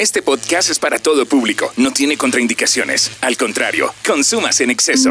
Este podcast es para todo público, no tiene contraindicaciones. Al contrario, consumas en exceso.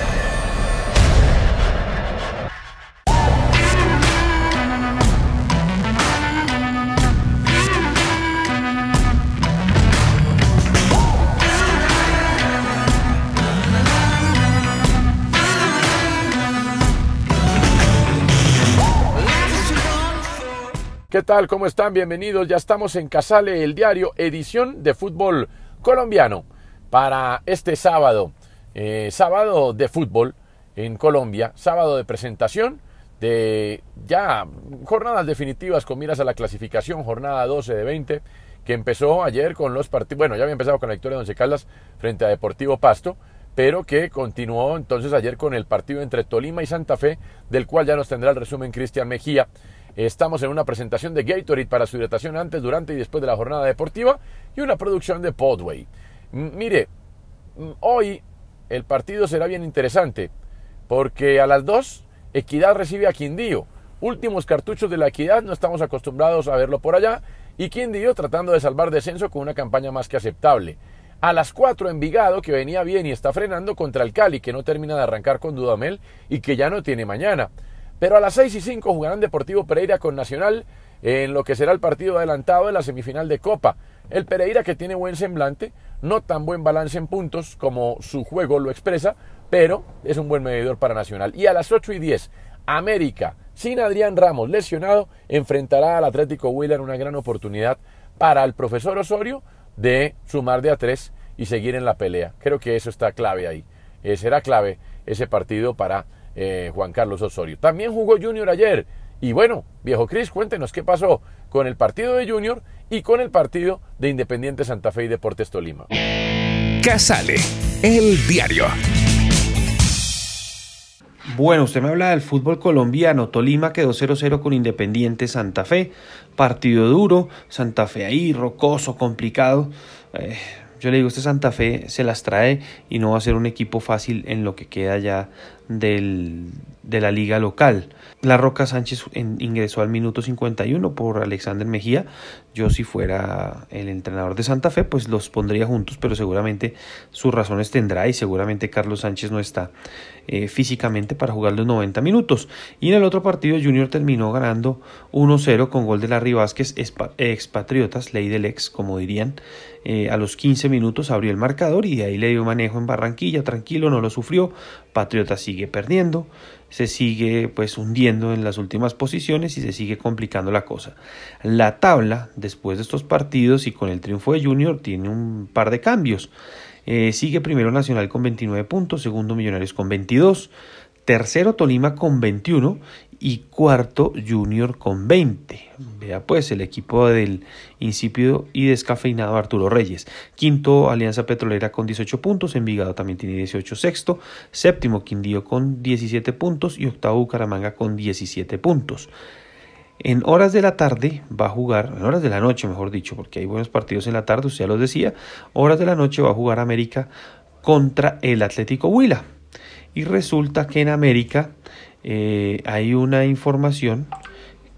¿Qué tal? ¿Cómo están? Bienvenidos. Ya estamos en Casale, el diario, edición de fútbol colombiano para este sábado. Eh, sábado de fútbol en Colombia, sábado de presentación de ya jornadas definitivas con miras a la clasificación, jornada 12 de 20, que empezó ayer con los partidos, bueno, ya había empezado con la victoria de Once Caldas frente a Deportivo Pasto, pero que continuó entonces ayer con el partido entre Tolima y Santa Fe, del cual ya nos tendrá el resumen Cristian Mejía. Estamos en una presentación de Gatorade para su hidratación antes, durante y después de la jornada deportiva y una producción de Podway. Mire, hoy el partido será bien interesante porque a las 2 Equidad recibe a Quindío. Últimos cartuchos de la Equidad, no estamos acostumbrados a verlo por allá. Y Quindío tratando de salvar descenso con una campaña más que aceptable. A las 4 Envigado, que venía bien y está frenando contra el Cali, que no termina de arrancar con Dudamel y que ya no tiene mañana. Pero a las 6 y 5 jugarán Deportivo Pereira con Nacional en lo que será el partido adelantado de la semifinal de Copa. El Pereira que tiene buen semblante, no tan buen balance en puntos como su juego lo expresa, pero es un buen medidor para Nacional. Y a las 8 y 10, América, sin Adrián Ramos lesionado, enfrentará al Atlético Huila una gran oportunidad para el profesor Osorio de sumar de a tres y seguir en la pelea. Creo que eso está clave ahí. Eh, será clave ese partido para eh, Juan Carlos Osorio. También jugó Junior ayer. Y bueno, viejo Cris, cuéntenos qué pasó con el partido de Junior y con el partido de Independiente Santa Fe y Deportes Tolima. Casale, el diario. Bueno, usted me habla del fútbol colombiano. Tolima quedó 0-0 con Independiente Santa Fe. Partido duro. Santa Fe ahí, rocoso, complicado. Eh, yo le digo, este Santa Fe se las trae y no va a ser un equipo fácil en lo que queda ya del, de la liga local. La Roca Sánchez ingresó al minuto 51 por Alexander Mejía. Yo si fuera el entrenador de Santa Fe, pues los pondría juntos, pero seguramente sus razones tendrá y seguramente Carlos Sánchez no está eh, físicamente para jugar los 90 minutos. Y en el otro partido Junior terminó ganando 1-0 con gol de Larry Vázquez, expa- expatriotas, ley del ex, como dirían. Eh, a los 15 minutos abrió el marcador y de ahí le dio manejo en Barranquilla, tranquilo, no lo sufrió. Patriota sigue perdiendo, se sigue pues hundiendo en las últimas posiciones y se sigue complicando la cosa. La tabla, después de estos partidos y con el triunfo de Junior, tiene un par de cambios. Eh, sigue primero Nacional con 29 puntos, segundo Millonarios con 22, tercero Tolima con 21 y cuarto Junior con 20. Vea pues el equipo del insípido y descafeinado Arturo Reyes. Quinto Alianza Petrolera con 18 puntos, Envigado también tiene 18, sexto, séptimo Quindío con 17 puntos y octavo Bucaramanga con 17 puntos. En horas de la tarde va a jugar, en horas de la noche mejor dicho, porque hay buenos partidos en la tarde, usted ya los decía, horas de la noche va a jugar América contra el Atlético Huila. Y resulta que en América eh, hay una información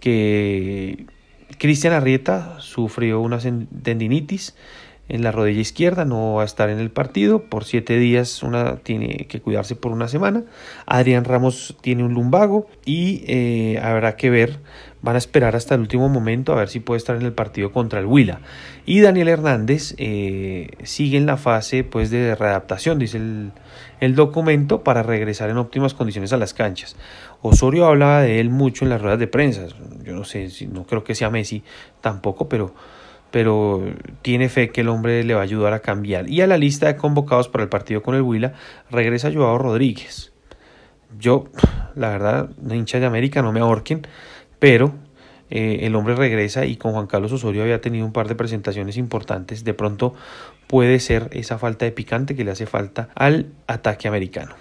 que Cristian Arrieta sufrió una tendinitis, en la rodilla izquierda, no va a estar en el partido por siete días, una, tiene que cuidarse por una semana. Adrián Ramos tiene un lumbago y eh, habrá que ver, van a esperar hasta el último momento a ver si puede estar en el partido contra el Huila. Y Daniel Hernández eh, sigue en la fase pues, de readaptación, dice el, el documento, para regresar en óptimas condiciones a las canchas. Osorio hablaba de él mucho en las ruedas de prensa, yo no sé, no creo que sea Messi tampoco, pero pero tiene fe que el hombre le va a ayudar a cambiar. Y a la lista de convocados para el partido con el Huila regresa Joao Rodríguez. Yo, la verdad, hincha de América, no me ahorquen, pero eh, el hombre regresa y con Juan Carlos Osorio había tenido un par de presentaciones importantes. De pronto puede ser esa falta de picante que le hace falta al ataque americano.